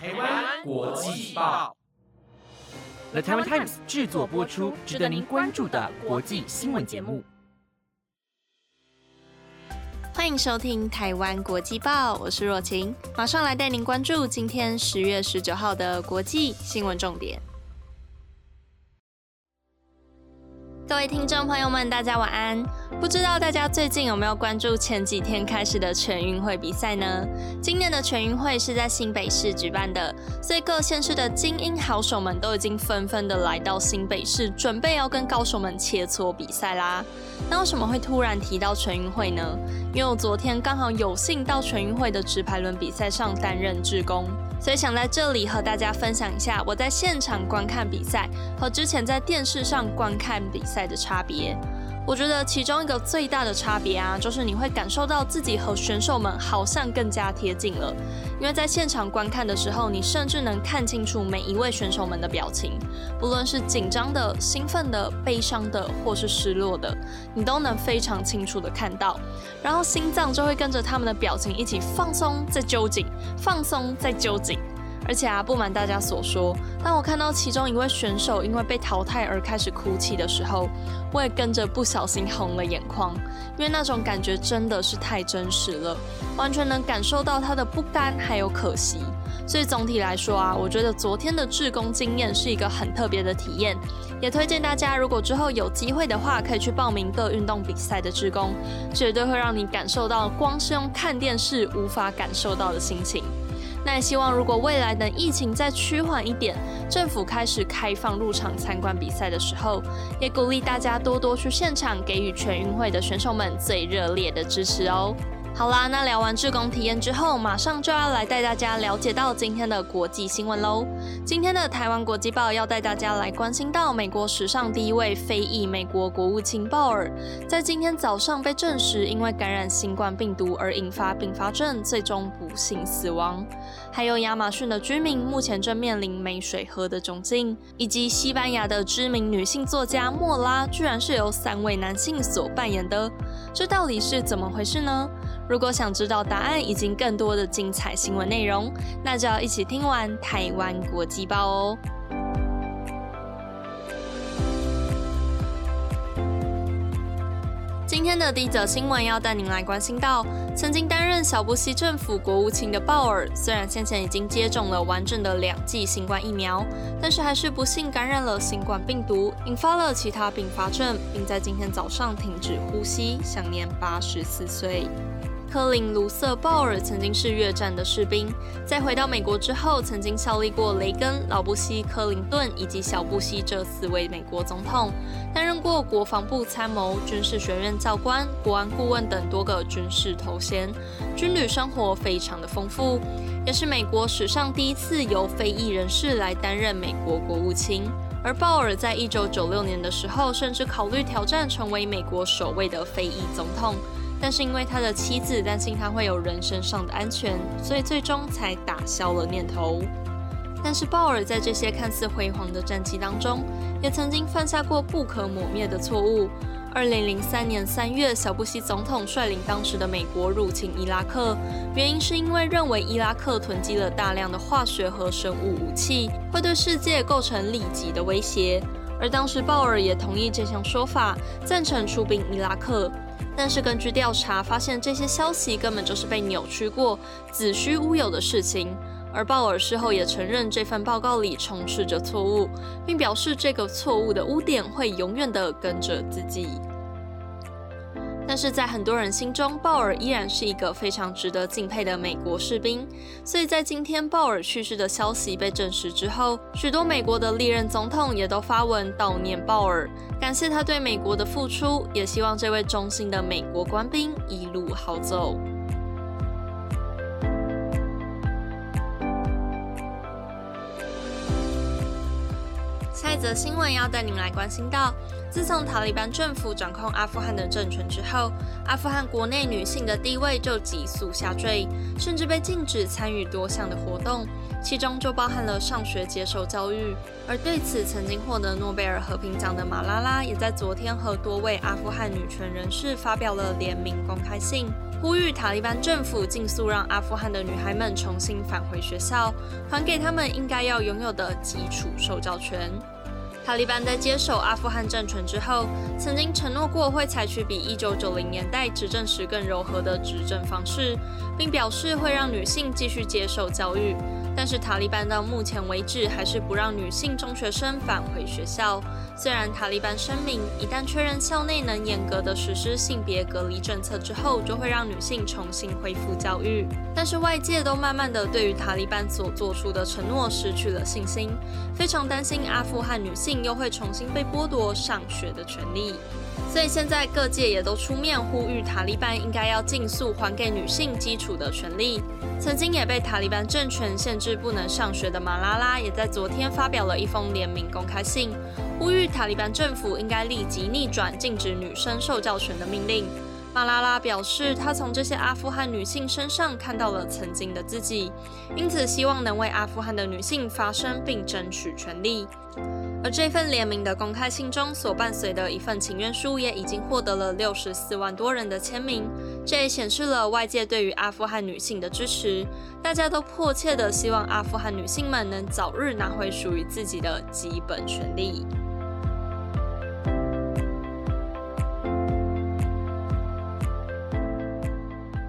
台湾国际报，The Taiwan Times 制作播出，值得您关注的国际新闻节目。欢迎收听《台湾国际报》，我是若晴，马上来带您关注今天十月十九号的国际新闻重点。各位听众朋友们，大家晚安。不知道大家最近有没有关注前几天开始的全运会比赛呢？今年的全运会是在新北市举办的，所以各县市的精英好手们都已经纷纷的来到新北市，准备要跟高手们切磋比赛啦。那为什么会突然提到全运会呢？因为我昨天刚好有幸到全运会的直排轮比赛上担任志工。所以想在这里和大家分享一下我在现场观看比赛和之前在电视上观看比赛的差别。我觉得其中一个最大的差别啊，就是你会感受到自己和选手们好像更加贴近了。因为在现场观看的时候，你甚至能看清楚每一位选手们的表情，不论是紧张的、兴奋的、悲伤的，或是失落的，你都能非常清楚的看到。然后心脏就会跟着他们的表情一起放松，再揪紧，放松，再揪紧。而且啊，不瞒大家所说，当我看到其中一位选手因为被淘汰而开始哭泣的时候，我也跟着不小心红了眼眶，因为那种感觉真的是太真实了，完全能感受到他的不甘还有可惜。所以总体来说啊，我觉得昨天的志工经验是一个很特别的体验，也推荐大家如果之后有机会的话，可以去报名各运动比赛的志工，绝对会让你感受到光是用看电视无法感受到的心情。那也希望，如果未来等疫情再趋缓一点，政府开始开放入场参观比赛的时候，也鼓励大家多多去现场，给予全运会的选手们最热烈的支持哦。好啦，那聊完志工体验之后，马上就要来带大家了解到今天的国际新闻喽。今天的台湾国际报要带大家来关心到美国史上第一位非裔美国国务卿鲍尔，在今天早上被证实因为感染新冠病毒而引发并发症，最终不幸死亡。还有亚马逊的居民目前正面临没水喝的窘境，以及西班牙的知名女性作家莫拉居然是由三位男性所扮演的，这到底是怎么回事呢？如果想知道答案以及更多的精彩新闻内容，那就要一起听完台湾国际报哦。今天的第一则新闻要带您来关心到，曾经担任小布希政府国务卿的鲍尔，虽然先前已经接种了完整的两剂新冠疫苗，但是还是不幸感染了新冠病毒，引发了其他并发症，并在今天早上停止呼吸，享年八十四岁。科林·卢瑟·鲍尔曾经是越战的士兵，在回到美国之后，曾经效力过雷根、老布希、克林顿以及小布希这四位美国总统，担任过国防部参谋、军事学院教官、国安顾问等多个军事头衔，军旅生活非常的丰富，也是美国史上第一次由非裔人士来担任美国国务卿。而鲍尔在一九九六年的时候，甚至考虑挑战成为美国首位的非裔总统。但是因为他的妻子担心他会有人身上的安全，所以最终才打消了念头。但是鲍尔在这些看似辉煌的战绩当中，也曾经犯下过不可磨灭的错误。二零零三年三月，小布希总统率领当时的美国入侵伊拉克，原因是因为认为伊拉克囤积了大量的化学和生物武器，会对世界构成立即的威胁。而当时鲍尔也同意这项说法，赞成出兵伊拉克。但是根据调查发现，这些消息根本就是被扭曲过、子虚乌有的事情。而鲍尔事后也承认，这份报告里充斥着错误，并表示这个错误的污点会永远的跟着自己。但是在很多人心中，鲍尔依然是一个非常值得敬佩的美国士兵。所以在今天鲍尔去世的消息被证实之后，许多美国的历任总统也都发文悼念鲍尔，感谢他对美国的付出，也希望这位忠心的美国官兵一路好走。下一则新闻要带您来关心到。自从塔利班政府掌控阿富汗的政权之后，阿富汗国内女性的地位就急速下坠，甚至被禁止参与多项的活动，其中就包含了上学接受教育。而对此，曾经获得诺贝尔和平奖的马拉拉，也在昨天和多位阿富汗女权人士发表了联名公开信，呼吁塔利班政府尽速让阿富汗的女孩们重新返回学校，还给他们应该要拥有的基础受教权。塔利班在接手阿富汗政权之后，曾经承诺过会采取比1990年代执政时更柔和的执政方式，并表示会让女性继续接受教育。但是塔利班到目前为止还是不让女性中学生返回学校。虽然塔利班声明，一旦确认校内能严格的实施性别隔离政策之后，就会让女性重新恢复教育。但是外界都慢慢的对于塔利班所做出的承诺失去了信心，非常担心阿富汗女性又会重新被剥夺上学的权利。所以现在各界也都出面呼吁塔利班应该要尽速还给女性基础的权利。曾经也被塔利班政权限制不能上学的马拉拉，也在昨天发表了一封联名公开信，呼吁塔利班政府应该立即逆转禁止女生受教权的命令。马拉拉表示，她从这些阿富汗女性身上看到了曾经的自己，因此希望能为阿富汗的女性发声并争取权利。而这份联名的公开信中所伴随的一份请愿书，也已经获得了六十四万多人的签名。这也显示了外界对于阿富汗女性的支持，大家都迫切的希望阿富汗女性们能早日拿回属于自己的基本权利。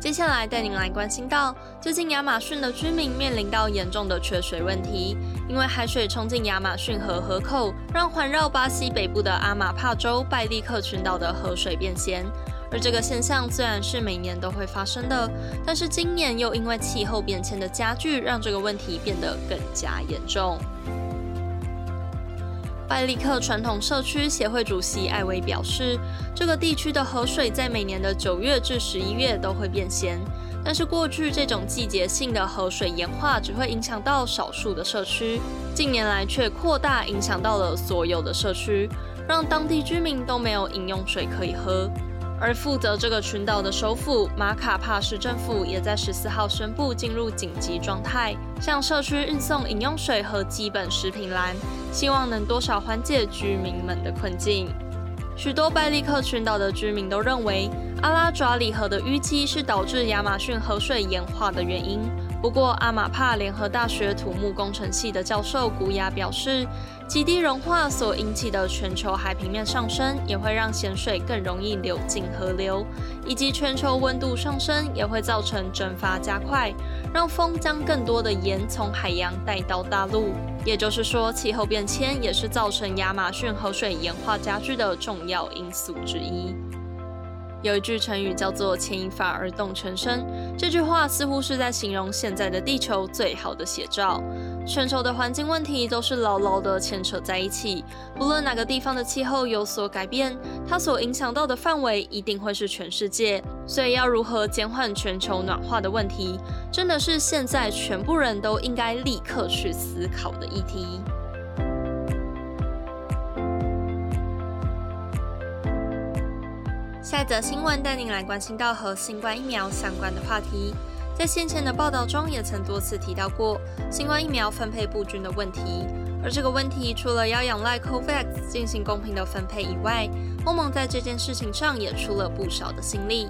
接下来带您来关心到，最近亚马逊的居民面临到严重的缺水问题，因为海水冲进亚马逊河河口，让环绕巴西北部的阿马帕州拜利克群岛的河水变咸。而这个现象虽然是每年都会发生的，但是今年又因为气候变迁的加剧，让这个问题变得更加严重。拜利克传统社区协会主席艾维表示，这个地区的河水在每年的九月至十一月都会变咸，但是过去这种季节性的河水盐化只会影响到少数的社区，近年来却扩大影响到了所有的社区，让当地居民都没有饮用水可以喝。而负责这个群岛的首府马卡帕市政府也在十四号宣布进入紧急状态，向社区运送饮用水和基本食品栏，希望能多少缓解居民们的困境。许多拜利克群岛的居民都认为，阿拉爪里河的淤积是导致亚马逊河水盐化的原因。不过，阿马帕联合大学土木工程系的教授古雅表示，极地融化所引起的全球海平面上升，也会让咸水更容易流进河流，以及全球温度上升也会造成蒸发加快，让风将更多的盐从海洋带到大陆。也就是说，气候变迁也是造成亚马逊河水盐化加剧的重要因素之一。有一句成语叫做“牵一发而动全身”，这句话似乎是在形容现在的地球最好的写照。全球的环境问题都是牢牢的牵扯在一起，不论哪个地方的气候有所改变，它所影响到的范围一定会是全世界。所以，要如何减缓全球暖化的问题，真的是现在全部人都应该立刻去思考的议题。下一则新闻带您来关心到和新冠疫苗相关的话题。在先前的报道中，也曾多次提到过新冠疫苗分配不均的问题。而这个问题除了要仰赖 COVAX 进行公平的分配以外，欧盟在这件事情上也出了不少的心力。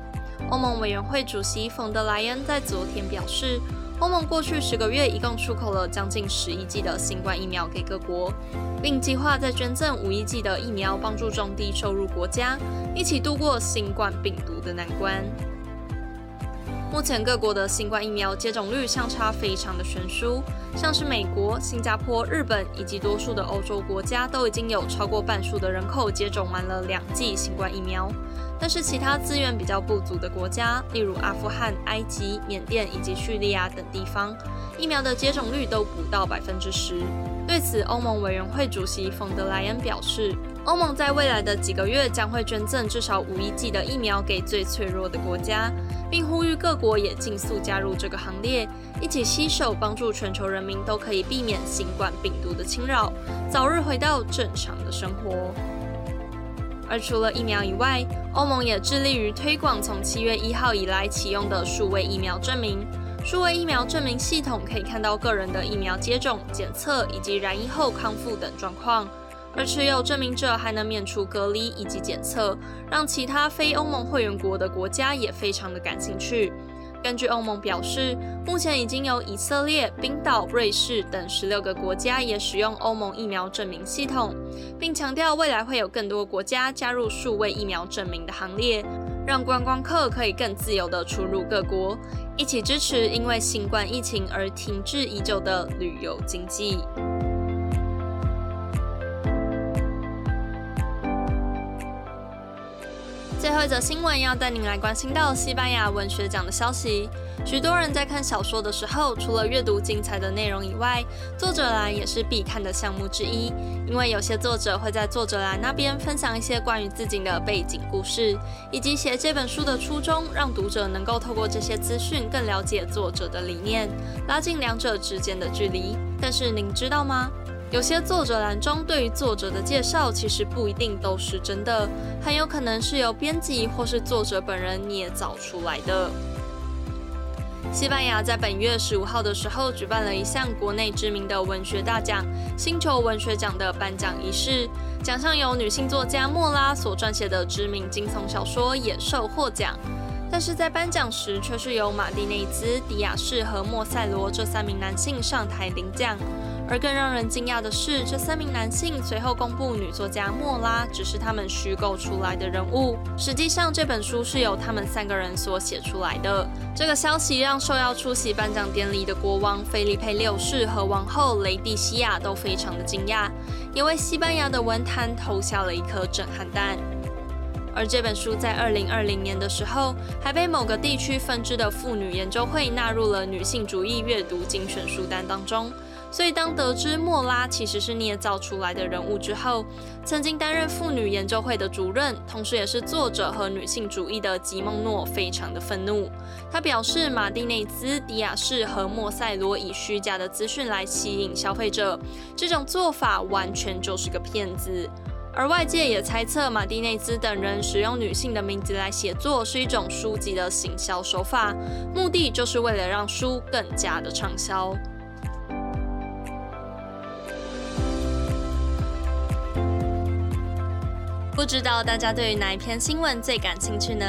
欧盟委员会主席冯德莱恩在昨天表示。欧盟过去十个月一共出口了将近十亿剂的新冠疫苗给各国，并计划再捐赠五亿剂的疫苗，帮助中低收入国家一起度过新冠病毒的难关。目前各国的新冠疫苗接种率相差非常的悬殊，像是美国、新加坡、日本以及多数的欧洲国家都已经有超过半数的人口接种完了两剂新冠疫苗。但是其他资源比较不足的国家，例如阿富汗、埃及、缅甸以及叙利亚等地方，疫苗的接种率都不到百分之十。对此，欧盟委员会主席冯德莱恩表示，欧盟在未来的几个月将会捐赠至少五亿剂的疫苗给最脆弱的国家，并呼吁各国也尽速加入这个行列，一起携手帮助全球人民都可以避免新冠病毒的侵扰，早日回到正常的生活。而除了疫苗以外，欧盟也致力于推广从七月一号以来启用的数位疫苗证明。数位疫苗证明系统可以看到个人的疫苗接种、检测以及染疫后康复等状况。而持有证明者还能免除隔离以及检测，让其他非欧盟会员国的国家也非常的感兴趣。根据欧盟表示，目前已经有以色列、冰岛、瑞士等十六个国家也使用欧盟疫苗证明系统，并强调未来会有更多国家加入数位疫苗证明的行列，让观光客可以更自由的出入各国，一起支持因为新冠疫情而停滞已久的旅游经济。最后一则新闻要带您来关心到西班牙文学奖的消息。许多人在看小说的时候，除了阅读精彩的内容以外，作者栏也是必看的项目之一。因为有些作者会在作者栏那边分享一些关于自己的背景故事，以及写这本书的初衷，让读者能够透过这些资讯更了解作者的理念，拉近两者之间的距离。但是您知道吗？有些作者栏中对于作者的介绍，其实不一定都是真的，很有可能是由编辑或是作者本人捏造出来的。西班牙在本月十五号的时候举办了一项国内知名的文学大奖——星球文学奖的颁奖仪式，奖项由女性作家莫拉所撰写的知名惊悚小说《野兽》获奖。但是在颁奖时，却是由马蒂内兹、迪亚士和莫塞罗这三名男性上台领奖。而更让人惊讶的是，这三名男性随后公布，女作家莫拉只是他们虚构出来的人物。实际上，这本书是由他们三个人所写出来的。这个消息让受邀出席颁奖典礼的国王菲利佩六世和王后雷蒂西亚都非常的惊讶，也为西班牙的文坛投下了一颗震撼弹。而这本书在二零二零年的时候，还被某个地区分支的妇女研究会纳入了女性主义阅读精选书单当中。所以，当得知莫拉其实是捏造出来的人物之后，曾经担任妇女研究会的主任，同时也是作者和女性主义的吉梦诺非常的愤怒。他表示，马蒂内兹、迪亚士和莫塞罗以虚假的资讯来吸引消费者，这种做法完全就是个骗子。而外界也猜测，马蒂内兹等人使用女性的名字来写作是一种书籍的行销手法，目的就是为了让书更加的畅销。不知道大家对于哪一篇新闻最感兴趣呢？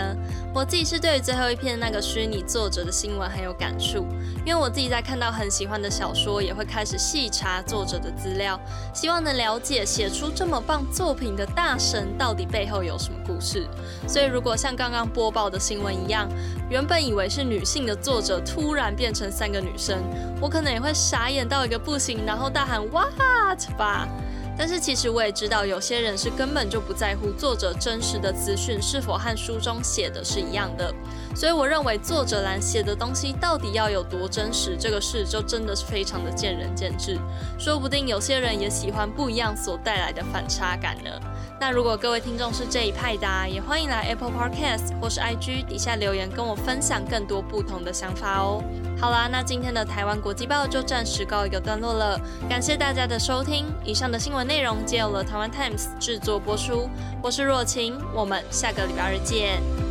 我自己是对于最后一篇那个虚拟作者的新闻很有感触，因为我自己在看到很喜欢的小说，也会开始细查作者的资料，希望能了解写出这么棒作品的大神到底背后有什么故事。所以如果像刚刚播报的新闻一样，原本以为是女性的作者突然变成三个女生，我可能也会傻眼到一个不行，然后大喊 What 吧。但是其实我也知道，有些人是根本就不在乎作者真实的资讯是否和书中写的是一样的，所以我认为作者栏写的东西到底要有多真实，这个事就真的是非常的见仁见智。说不定有些人也喜欢不一样所带来的反差感呢。那如果各位听众是这一派的，也欢迎来 Apple Podcast 或是 IG 底下留言跟我分享更多不同的想法哦。好啦，那今天的台湾国际报就暂时告一个段落了，感谢大家的收听。以上的新闻内容皆由了台湾 Times 制作播出，我是若晴，我们下个礼拜日见。